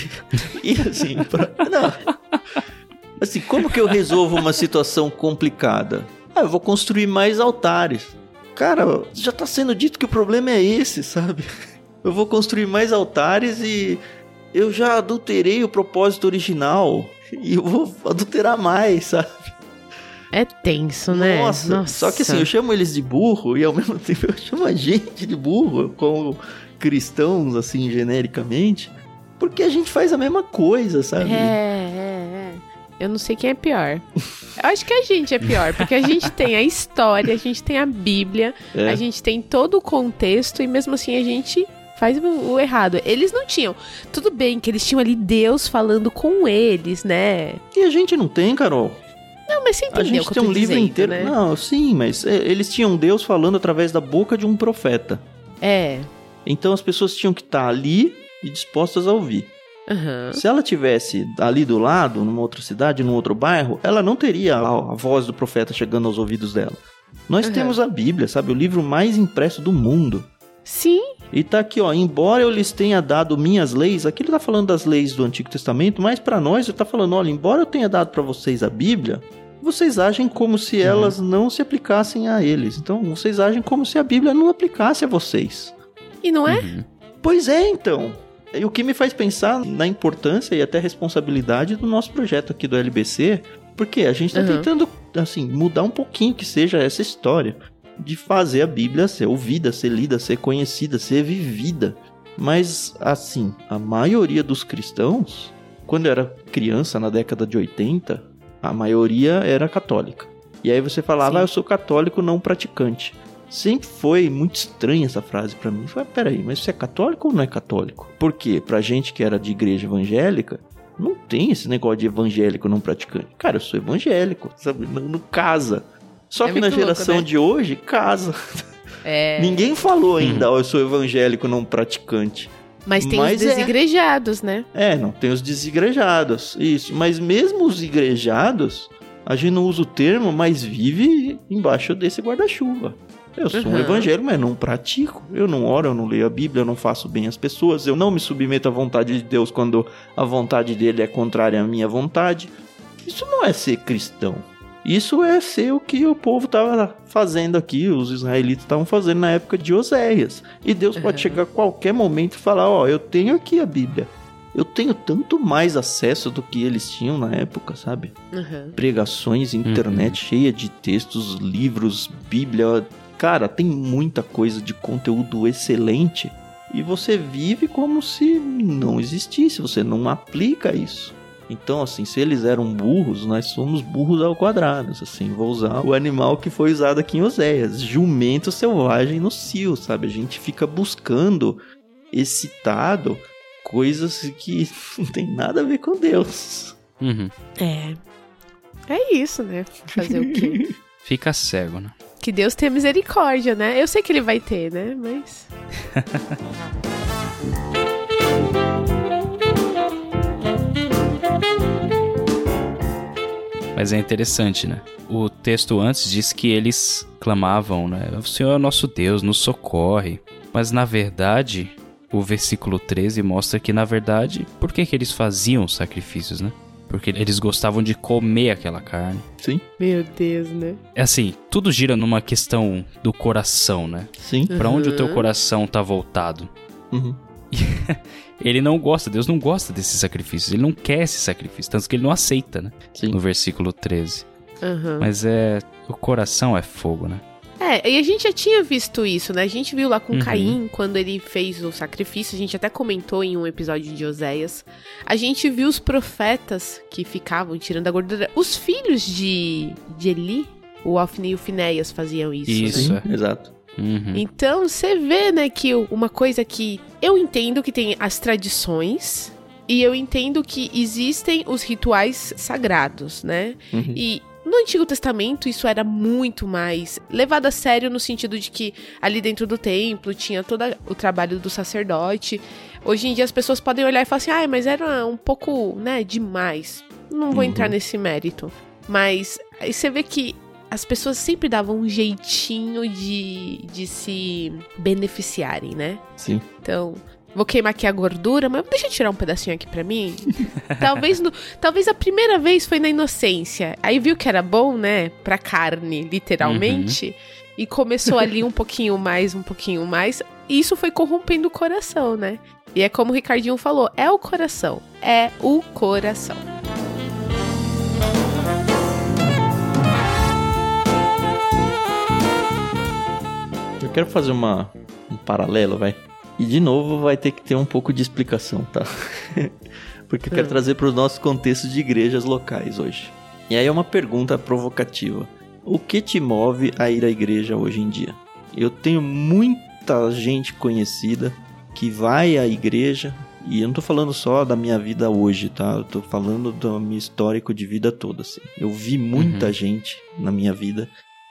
e assim, pra, não. Assim, como que eu resolvo uma situação complicada? Ah, eu vou construir mais altares. Cara, já tá sendo dito que o problema é esse, sabe? Eu vou construir mais altares e eu já adulterei o propósito original e eu vou adulterar mais, sabe? É tenso, né? Nossa, só que assim, eu chamo eles de burro e ao mesmo tempo eu chamo a gente de burro, como cristãos, assim, genericamente, porque a gente faz a mesma coisa, sabe? É, é, é. Eu não sei quem é pior. Eu acho que a gente é pior, porque a gente tem a história, a gente tem a Bíblia, É. a gente tem todo o contexto e mesmo assim a gente faz o errado. Eles não tinham. Tudo bem que eles tinham ali Deus falando com eles, né? E a gente não tem, Carol. Não, mas você entendeu o gente que tem eu um livro dizendo, inteiro. né? Não, sim, mas é, eles tinham Deus falando através da boca de um profeta. É. Então as pessoas tinham que estar ali e dispostas a ouvir. Aham. Se ela tivesse ali do lado, numa outra cidade, num outro bairro, ela não teria a, a voz do profeta chegando aos ouvidos dela. Nós Uhum. temos a Bíblia, sabe? O livro mais impresso do mundo. Sim, E tá aqui, ó, embora eu lhes tenha dado minhas leis, aqui ele tá falando das leis do Antigo Testamento, mas pra nós ele tá falando, olha, embora eu tenha dado pra vocês a Bíblia, vocês agem como se elas não se aplicassem a eles. Então, vocês agem como se a Bíblia não aplicasse a vocês. e não é? Uhum. Pois é, então. E o que me faz pensar na importância e até responsabilidade do nosso projeto aqui do LBC, porque a gente tá Uhum. tentando, assim, mudar um pouquinho que seja essa história de fazer a Bíblia ser ouvida, ser lida, ser conhecida, ser vivida. Mas, assim, a maioria dos cristãos, quando eu era criança, na década de 80, a maioria era católica. E aí você falava, ah, eu sou católico não praticante. Sempre foi muito estranha essa frase pra mim. Falei, peraí, mas você é católico ou não é católico? Por quê? Pra gente que era de igreja evangélica, não tem esse negócio de evangélico não praticante. Cara, eu sou evangélico, sabe? Não, não casa. Só É que na muito louco, geração né? de hoje, casa. É. Ninguém falou ainda, ó, eu sou evangélico não praticante. Mas tem Mas os é. desigrejados, né? É, não tem os desigrejados, isso. Mas mesmo os igrejados, a gente não usa o termo, mas vive embaixo desse guarda-chuva. Eu sou um Uhum. evangélico, mas não pratico. Eu não oro, eu não leio a Bíblia, eu não faço bem às pessoas, eu não me submeto à vontade de Deus quando a vontade dele é contrária à minha vontade. Isso não é ser cristão. Isso é ser o que o povo estava fazendo aqui, os israelitas estavam fazendo na época de Oséias. E Deus pode Uhum. chegar a qualquer momento e falar: Ó, eu tenho aqui a Bíblia. Eu tenho tanto mais acesso do que eles tinham na época, sabe? Uhum. Pregações, internet cheia de textos, livros, Bíblia. Cara, tem muita coisa de conteúdo excelente. E você vive como se não existisse, você não aplica isso. Então, assim, se eles eram burros, nós somos burros ao quadrado. Assim, vou usar o animal que foi usado aqui em Oséias: jumento selvagem no cio, sabe? A gente fica buscando, excitado, coisas que não tem nada a ver com Deus. Uhum. É. É isso, né? Fazer o quê? Fica cego, né? que Deus tenha misericórdia, né? Eu sei que ele vai ter, né? Mas. Mas é interessante, né? O texto antes diz que eles clamavam, né? O Senhor é nosso Deus, nos socorre. Mas na verdade, o versículo 13 mostra que, na verdade, por que, que eles faziam sacrifícios, né? Porque eles gostavam de comer aquela carne. Sim, Meu Deus, né? É assim, tudo gira numa questão do coração, né? sim. Pra onde o teu coração tá voltado. Uhum. Ele não gosta, Deus não gosta desses sacrifícios, ele não quer esse sacrifício, tanto que ele não aceita, né? Sim. No versículo 13. Aham. Mas é. O coração é fogo, né? É, e a gente já tinha visto isso, né? A gente viu lá com Uhum. Caim, quando ele fez o sacrifício, a gente até comentou em um episódio de Oséias. A gente viu os profetas que ficavam tirando a gordura. Os filhos de, de Eli, o Ofni e o Finéias faziam isso. né? Isso. Sim, é. exato. Uhum. Então você vê, né, que uma coisa que eu entendo que tem as tradições e eu entendo que existem os rituais sagrados, né? Uhum. E no Antigo Testamento isso era muito mais levado a sério no sentido de que ali dentro do templo tinha todo o trabalho do sacerdote. Hoje em dia as pessoas podem olhar e falar assim: "Ah, mas era um pouco, né, demais". Não vou Uhum. entrar nesse mérito. Mas aí você vê que as pessoas sempre davam um jeitinho de, de se beneficiarem, né? Sim. Então, vou queimar aqui a gordura, mas deixa eu tirar um pedacinho aqui pra mim. talvez, no, talvez a primeira vez foi na inocência. Aí viu que era bom, né? Pra carne, literalmente. E começou ali um pouquinho mais, um pouquinho mais. E isso foi corrompendo o coração, né? E é como o Ricardinho falou: é o coração. É o coração. Quero fazer uma, um paralelo, vai. E de novo vai ter que ter um pouco de explicação, tá? Porque eu quero Hum. trazer para os nossos contextos de igrejas locais hoje. E aí é uma pergunta provocativa. O que te move a ir à igreja hoje em dia? Eu tenho muita gente conhecida que vai à igreja, e eu não tô falando só da minha vida hoje, tá? Eu tô falando do meu histórico de vida toda, assim. Eu vi muita Uhum. gente na minha vida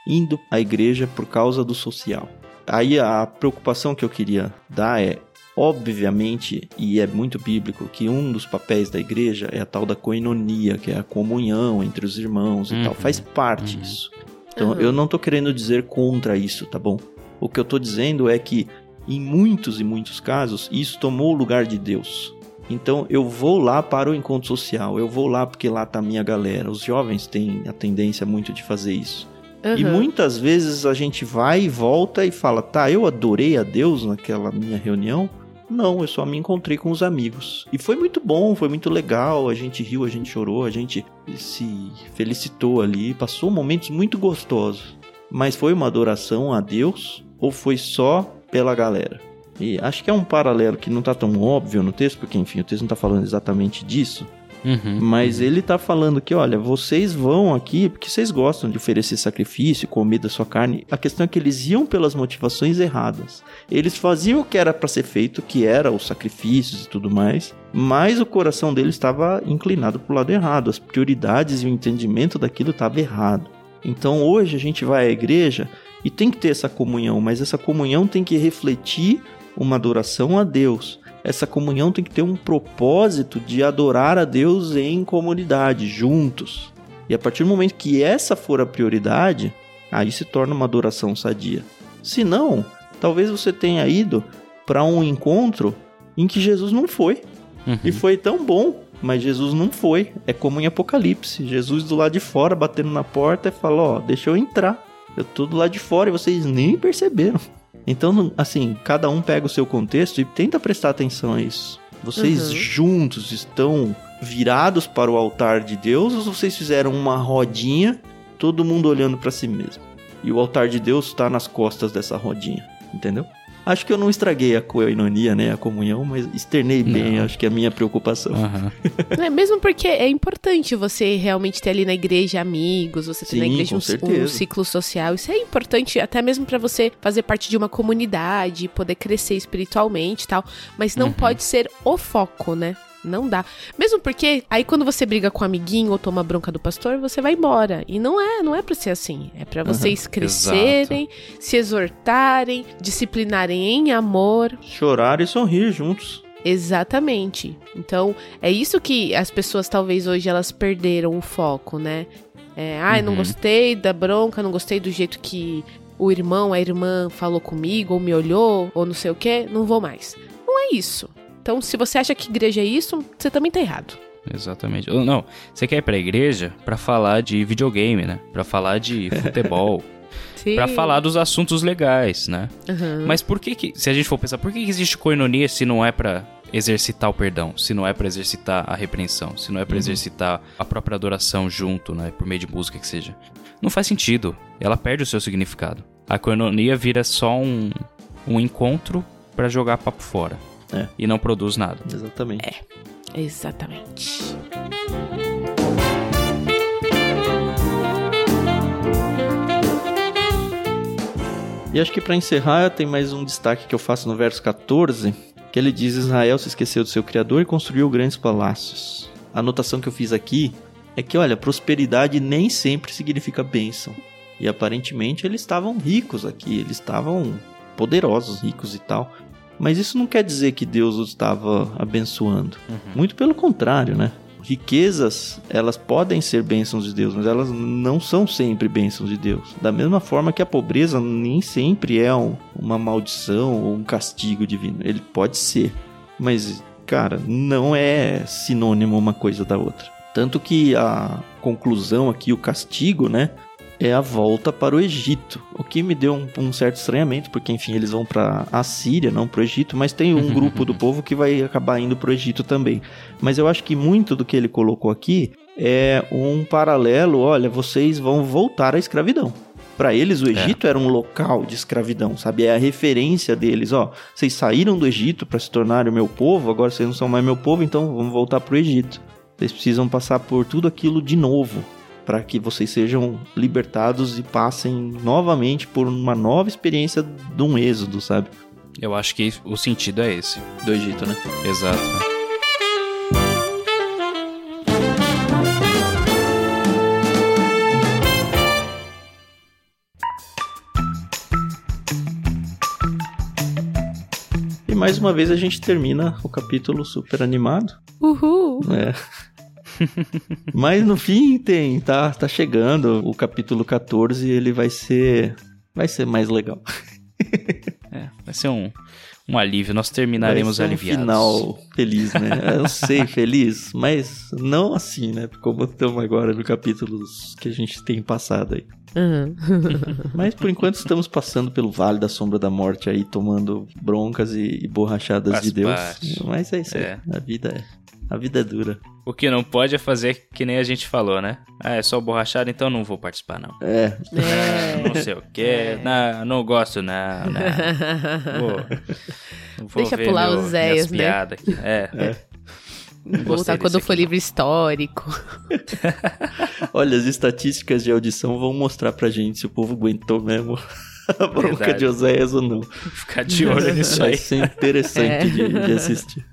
indo à igreja por causa do social. Aí a preocupação que eu queria dar é Obviamente, e é muito bíblico, que um dos papéis da igreja é a tal da coinonia, que é a comunhão entre os irmãos e Uhum. tal. Faz parte Uhum. isso. Então, Uhum. eu não tô querendo dizer contra isso, tá bom? O que eu tô dizendo é que, em muitos e muitos casos, isso tomou o lugar de Deus. Então, eu vou lá para o encontro social, eu vou lá porque lá tá a minha galera. Os jovens têm a tendência muito de fazer isso. E Uhum. muitas vezes a gente vai e volta e fala, tá, eu adorei a Deus naquela minha reunião. Não, eu só me encontrei com os amigos. E foi muito bom, foi muito legal. A gente riu, a gente chorou, a gente se felicitou ali, passou momentos muito gostosos. Mas foi uma adoração a Deus ou foi só pela galera? E acho que é um paralelo que não tá tão óbvio no texto, porque enfim, o texto não tá falando exatamente disso. Uhum. Mas ele tá falando que, olha, vocês vão aqui porque vocês gostam de oferecer sacrifício, comer da sua carne. A questão é que eles iam pelas motivações erradas. Eles faziam o que era para ser feito, que era os sacrifícios e tudo mais, mas o coração deles estava inclinado pro lado errado. As prioridades e o entendimento daquilo estava errado. Então hoje a gente vai à igreja e tem que ter essa comunhão, mas essa comunhão tem que refletir uma adoração a Deus essa comunhão tem que ter um propósito de adorar a Deus em comunidade, juntos. E a partir do momento que essa for a prioridade, aí se torna uma adoração sadia. Se não, talvez você tenha ido para um encontro em que Jesus não foi. Uhum. E foi tão bom, mas Jesus não foi. É como em Apocalipse. Jesus do lado de fora, batendo na porta e fala: Ó, deixa eu entrar. Eu tô do lado de fora e vocês nem perceberam. Então, assim, cada um pega o seu contexto e tenta prestar atenção a isso. Vocês Uhum. juntos estão virados para o altar de Deus ou vocês fizeram uma rodinha, todo mundo olhando para si mesmo? E o altar de Deus está nas costas dessa rodinha, entendeu? Acho que eu não estraguei a coinonia, né, a comunhão, mas externei bem, Não. acho que é a minha preocupação. Aham. É, mesmo porque é importante você realmente ter ali na igreja amigos, você ter na Sim, igreja com um, um ciclo social. Isso é importante até mesmo pra você fazer parte de uma comunidade, poder crescer espiritualmente e tal. Mas não Uhum. pode ser o foco, né? Não dá. Mesmo porque aí quando você briga com um amiguinho ou toma bronca do pastor, você vai embora. E não é, não é pra ser assim. É pra vocês crescerem, se exortarem, disciplinarem em amor. Chorar e sorrir juntos. Exatamente. Então, é isso que as pessoas talvez hoje elas perderam o foco, né? É, ai, não Uhum. gostei da bronca, não gostei do jeito que o irmão, a irmã falou comigo, ou me olhou, ou não sei o que, não vou mais. Não é isso. Então, se você acha que igreja é isso, você também tá errado. Exatamente. Ou Não, você quer ir pra igreja pra falar de videogame, né? Pra falar de futebol, pra falar dos assuntos legais, né? Uhum. Mas por que que, se a gente for pensar, por que que existe coinonia se não é pra exercitar o perdão, se não é pra exercitar a repreensão, se não é pra Uhum. exercitar a própria adoração junto, né, por meio de música que seja? Não faz sentido. Ela perde o seu significado. A coinonia vira só um, um encontro pra jogar papo fora. É. E não produz nada. Exatamente. Exatamente. E acho que para encerrar, tem mais um destaque que eu faço no verso 14, que ele diz: Israel se esqueceu do seu Criador e construiu grandes palácios. A anotação que eu fiz aqui é que, olha, prosperidade nem sempre significa bênção. E aparentemente eles estavam ricos aqui, eles estavam poderosos, ricos e tal. Mas isso não quer dizer que Deus os estava abençoando. Muito pelo contrário, né? Riquezas, elas podem ser bênçãos de Deus, mas elas não são sempre bênçãos de Deus. Da mesma forma que a pobreza nem sempre é um- uma maldição ou um castigo divino. Ele pode ser, mas, cara, não é sinônimo uma coisa da outra. Tanto que a conclusão aqui, o castigo, né? É a volta para o Egito. O que me deu um, um certo estranhamento, porque enfim, eles vão para a Síria, não para o Egito, mas tem um grupo do povo que vai acabar indo para o Egito também. Mas eu acho que muito do que ele colocou aqui é um paralelo. Olha, vocês vão voltar à escravidão. Para eles, o Egito era um local de escravidão, sabe? É a referência deles. Ó, vocês saíram do Egito para se tornarem o meu povo, agora vocês não são mais meu povo, então vamos voltar para o Egito. Vocês precisam passar por tudo aquilo de novo para que vocês sejam libertados e passem novamente por uma nova experiência de um êxodo, sabe? Eu acho que o sentido é esse. Do Egito, né? Exato. E mais uma vez a gente termina o capítulo super animado. Uhul! É. Mas no fim tem, tá, tá chegando o capítulo 14 ele vai ser vai ser mais legal. É, vai ser um, um alívio, nós terminaremos vai ser um aliviados. final feliz, né? Eu sei, feliz, mas não assim, né? Como estamos agora no capítulo que a gente tem passado aí. Uhum. Mas por enquanto estamos passando pelo Vale da Sombra da Morte aí, tomando broncas e, e borrachadas Faz de Deus. parte. Mas é isso aí. É. A vida é. A vida é dura. O que não pode é fazer que nem a gente falou, né? Ah, é só borrachado, então não vou participar, não. É. É. Não sei o quê, não, não gosto, não, não. Vou, vou Deixa ver pular meu- os Zéias, né? piadas aqui. É, gostei Voltar quando for aqui, livro histórico. Olha, as estatísticas de audição vão mostrar pra gente se o povo aguentou mesmo a bronca Verdade. de Oséias ou não. Ficar de olho nisso Vai aí. ser interessante É. de, de assistir.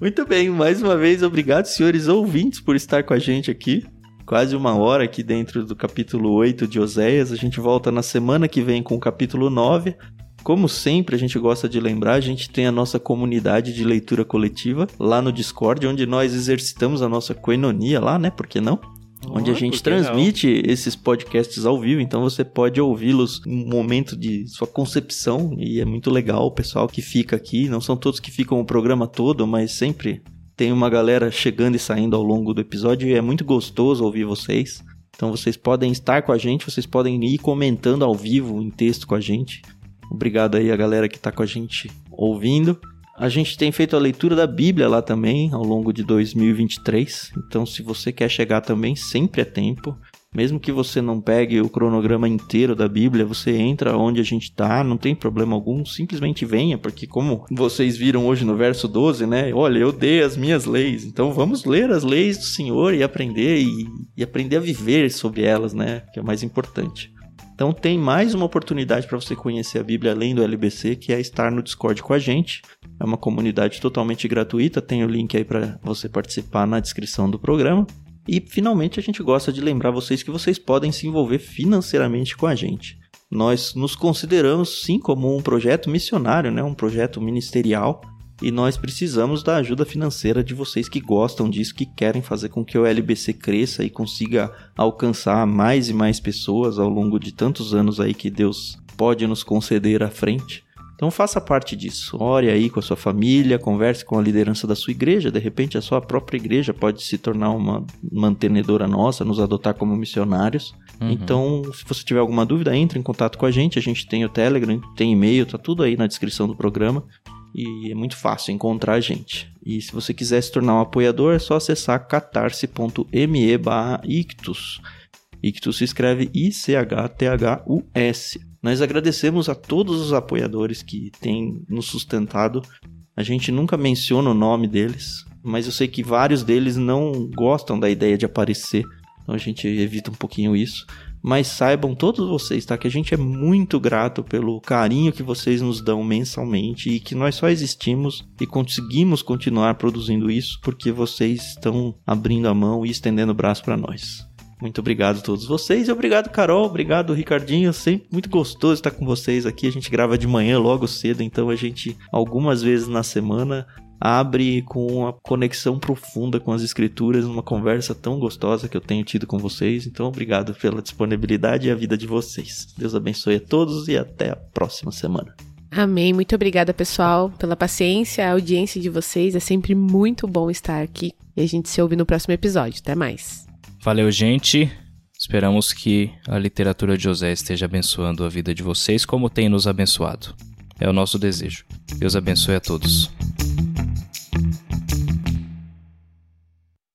Muito bem, mais uma vez, obrigado, senhores ouvintes, por estar com a gente aqui. Quase uma hora aqui dentro do capítulo 8 de Oséias. A gente volta na semana que vem com o capítulo 9. Como sempre, a gente gosta de lembrar, a gente tem a nossa comunidade de leitura coletiva lá no Discord, onde nós exercitamos a nossa coenonia lá, né? Por que não? Onde a gente que não? transmite esses podcasts ao vivo, então você pode ouvi-los no momento de sua concepção e é muito legal o pessoal que fica aqui, não são todos que ficam o programa todo, mas sempre tem uma galera chegando e saindo ao longo do episódio e é muito gostoso ouvir vocês. Então vocês podem estar com a gente, vocês podem ir comentando ao vivo em texto com a gente. Obrigado aí a galera que tá com a gente ouvindo. A gente tem feito a leitura da Bíblia lá também ao longo de 2023. Então, se você quer chegar também, sempre é tempo. Mesmo que você não pegue o cronograma inteiro da Bíblia, você entra onde a gente tá, não tem problema algum, simplesmente venha, porque como vocês viram hoje no verso 12, né? Olha, eu dei as minhas leis, então vamos ler as leis do Senhor e aprender e, e aprender a viver sobre elas, né? Que é o mais importante. Então tem mais uma oportunidade para você conhecer a Bíblia além do LBC, que é estar no Discord com a gente. É uma comunidade totalmente gratuita, tem o link aí para você participar na descrição do programa. E finalmente a gente gosta de lembrar vocês que vocês podem se envolver financeiramente com a gente. Nós nos consideramos sim como um projeto missionário, né? um projeto ministerial, e nós precisamos da ajuda financeira de vocês que gostam disso, que querem fazer com que o LBC cresça e consiga alcançar mais e mais pessoas ao longo de tantos anos aí que Deus pode nos conceder à frente. Então faça parte disso. Ore aí com a sua família, converse com a liderança da sua igreja. De repente a sua própria igreja pode se tornar uma mantenedora nossa, nos adotar como missionários. Uhum. Então, se você tiver alguma dúvida, entre em contato com a gente. A gente tem o Telegram, tem e-mail, tá tudo aí na descrição do programa. E é muito fácil encontrar a gente. E se você quiser se tornar um apoiador, é só acessar catarse.me ictus. Ictus se escreve I-C-H-T-H-U-S. Nós agradecemos a todos os apoiadores que têm nos sustentado. A gente nunca menciona o nome deles, mas eu sei que vários deles não gostam da ideia de aparecer. Então a gente evita um pouquinho isso. Mas saibam todos vocês, tá? Que a gente é muito grato pelo carinho que vocês nos dão mensalmente e que nós só existimos e conseguimos continuar produzindo isso porque vocês estão abrindo a mão e estendendo o braço para nós. Muito obrigado a todos vocês obrigado, Carol. Obrigado, Ricardinho. Sempre muito gostoso estar com vocês aqui. A gente grava de manhã logo cedo, então a gente, algumas vezes na semana, abre com uma conexão profunda com as escrituras, uma conversa tão gostosa que eu tenho tido com vocês. Então, obrigado pela disponibilidade e a vida de vocês. Deus abençoe a todos e até a próxima semana. Amém. Muito obrigada, pessoal, pela paciência, a audiência de vocês. É sempre muito bom estar aqui. E a gente se ouve no próximo episódio. Até mais. Valeu, gente. Esperamos que a literatura de José esteja abençoando a vida de vocês como tem nos abençoado. É o nosso desejo. Deus abençoe a todos.